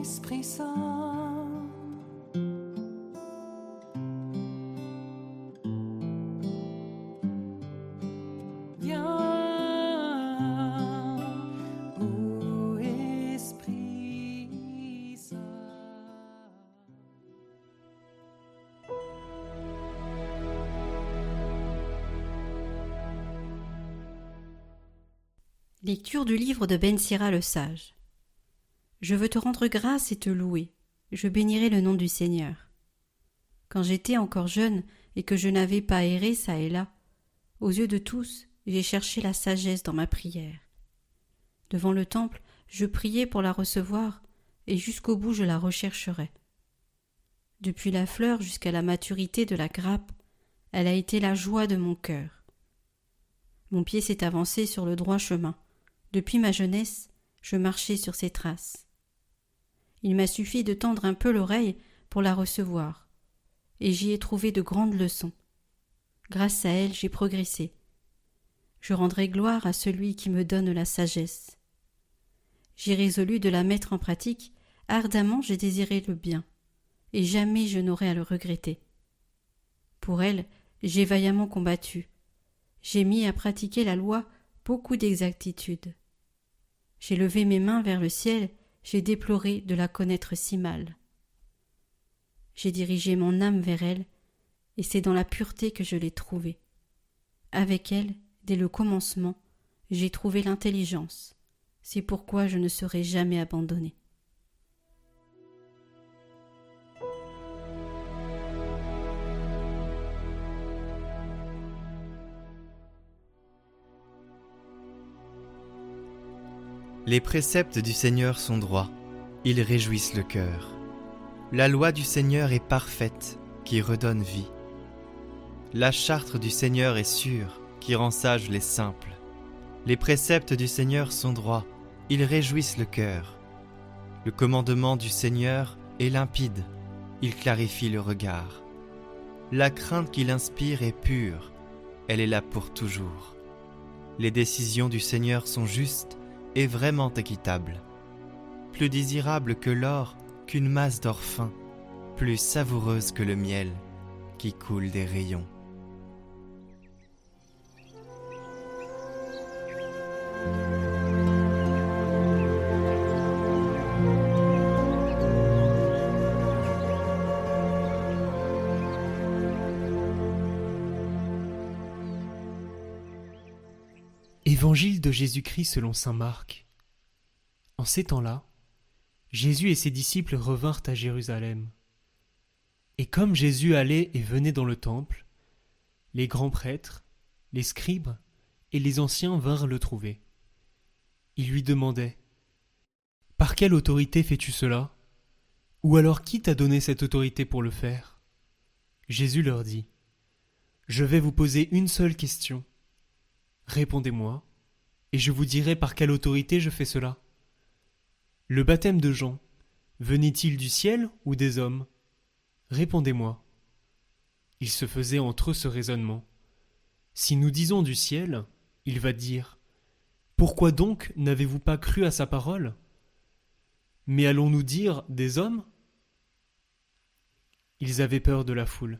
Esprit Saint. Esprit. Lecture du livre de Ben Sira le sage. Je veux te rendre grâce et te louer. Je bénirai le nom du Seigneur. Quand j'étais encore jeune et que je n'avais pas erré çà et là, aux yeux de tous, j'ai cherché la sagesse dans ma prière. Devant le temple, je priais pour la recevoir, et jusqu'au bout je la rechercherai. Depuis la fleur jusqu'à la maturité de la grappe, elle a été la joie de mon cœur. Mon pied s'est avancé sur le droit chemin. Depuis ma jeunesse, je marchais sur ses traces. Il m'a suffi de tendre un peu l'oreille pour la recevoir, et j'y ai trouvé de grandes leçons. Grâce à elle, j'ai progressé. Je rendrai gloire à celui qui me donne la sagesse. J'ai résolu de la mettre en pratique, ardemment j'ai désiré le bien, et jamais je n'aurai à le regretter. Pour elle, j'ai vaillamment combattu. J'ai mis à pratiquer la loi beaucoup d'exactitude. J'ai levé mes mains vers le ciel, j'ai déploré de la connaître si mal. J'ai dirigé mon âme vers elle, et c'est dans la pureté que je l'ai trouvée. Avec elle, dès le commencement, j'ai trouvé l'intelligence. C'est pourquoi je ne serai jamais abandonné. Les préceptes du Seigneur sont droits, ils réjouissent le cœur. La loi du Seigneur est parfaite, qui redonne vie. La charte du Seigneur est sûre, qui rend sages les simples. Les préceptes du Seigneur sont droits, ils réjouissent le cœur. Le commandement du Seigneur est limpide, il clarifie le regard. La crainte qu'il inspire est pure, elle est là pour toujours. Les décisions du Seigneur sont justes et vraiment équitables. Plus désirable que l'or, qu'une masse d'or fin, plus savoureuse que le miel qui coule des rayons. Évangile de Jésus-Christ selon saint Marc. En ces temps-là, Jésus et ses disciples revinrent à Jérusalem. Et comme Jésus allait et venait dans le temple, les grands prêtres, les scribes et les anciens vinrent le trouver. Ils lui demandaient Par quelle autorité fais-tu cela? Ou alors qui t'a donné cette autorité pour le faire? Jésus leur dit Je vais vous poser une seule question. Répondez-moi, et je vous dirai par quelle autorité je fais cela. Le baptême de Jean, venait-il du ciel ou des hommes? Répondez-moi. Il se faisait entre eux ce raisonnement. Si nous disons du ciel, il va dire Pourquoi donc n'avez-vous pas cru à sa parole? Mais allons-nous dire des hommes? Ils avaient peur de la foule,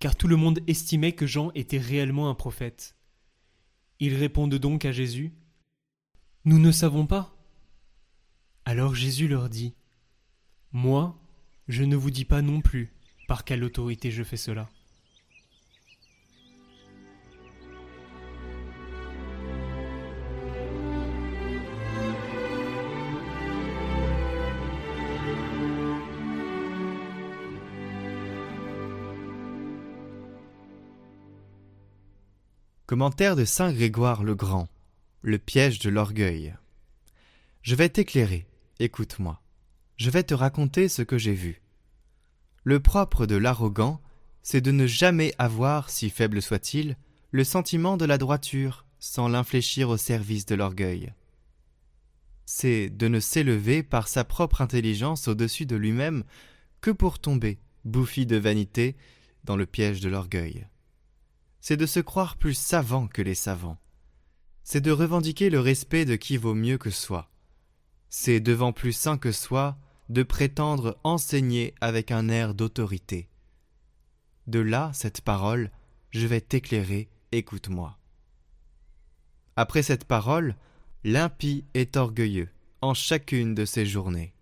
car tout le monde estimait que Jean était réellement un prophète. Ils répondent donc à Jésus Nous ne savons pas. Alors Jésus leur dit Moi, je ne vous dis pas non plus par quelle autorité je fais cela. Commentaire de Saint Grégoire le Grand. Le piège de l'orgueil. Je vais t'éclairer, écoute-moi. Je vais te raconter ce que j'ai vu. Le propre de l'arrogant, c'est de ne jamais avoir, si faible soit-il, le sentiment de la droiture, sans l'infléchir au service de l'orgueil. C'est de ne s'élever par sa propre intelligence au-dessus de lui-même que pour tomber, bouffi de vanité, dans le piège de l'orgueil c'est de se croire plus savant que les savants. C'est de revendiquer le respect de qui vaut mieux que soi. C'est devant plus saint que soi de prétendre enseigner avec un air d'autorité. De là cette parole, je vais t'éclairer, écoute-moi. Après cette parole, l'impie est orgueilleux en chacune de ses journées.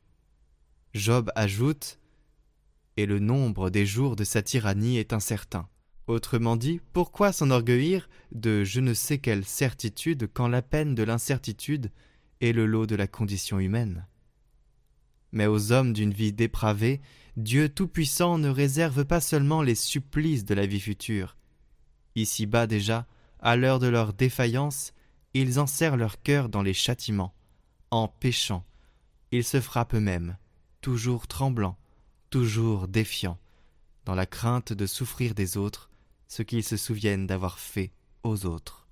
Job ajoute Et le nombre des jours de sa tyrannie est incertain. Autrement dit, pourquoi s'enorgueillir de je ne sais quelle certitude quand la peine de l'incertitude est le lot de la condition humaine? Mais aux hommes d'une vie dépravée, Dieu Tout-Puissant ne réserve pas seulement les supplices de la vie future. Ici-bas déjà, à l'heure de leur défaillance, ils enserrent leur cœur dans les châtiments. En péchant, ils se frappent eux-mêmes, toujours tremblants, toujours défiants, dans la crainte de souffrir des autres ce qu'ils se souviennent d'avoir fait aux autres.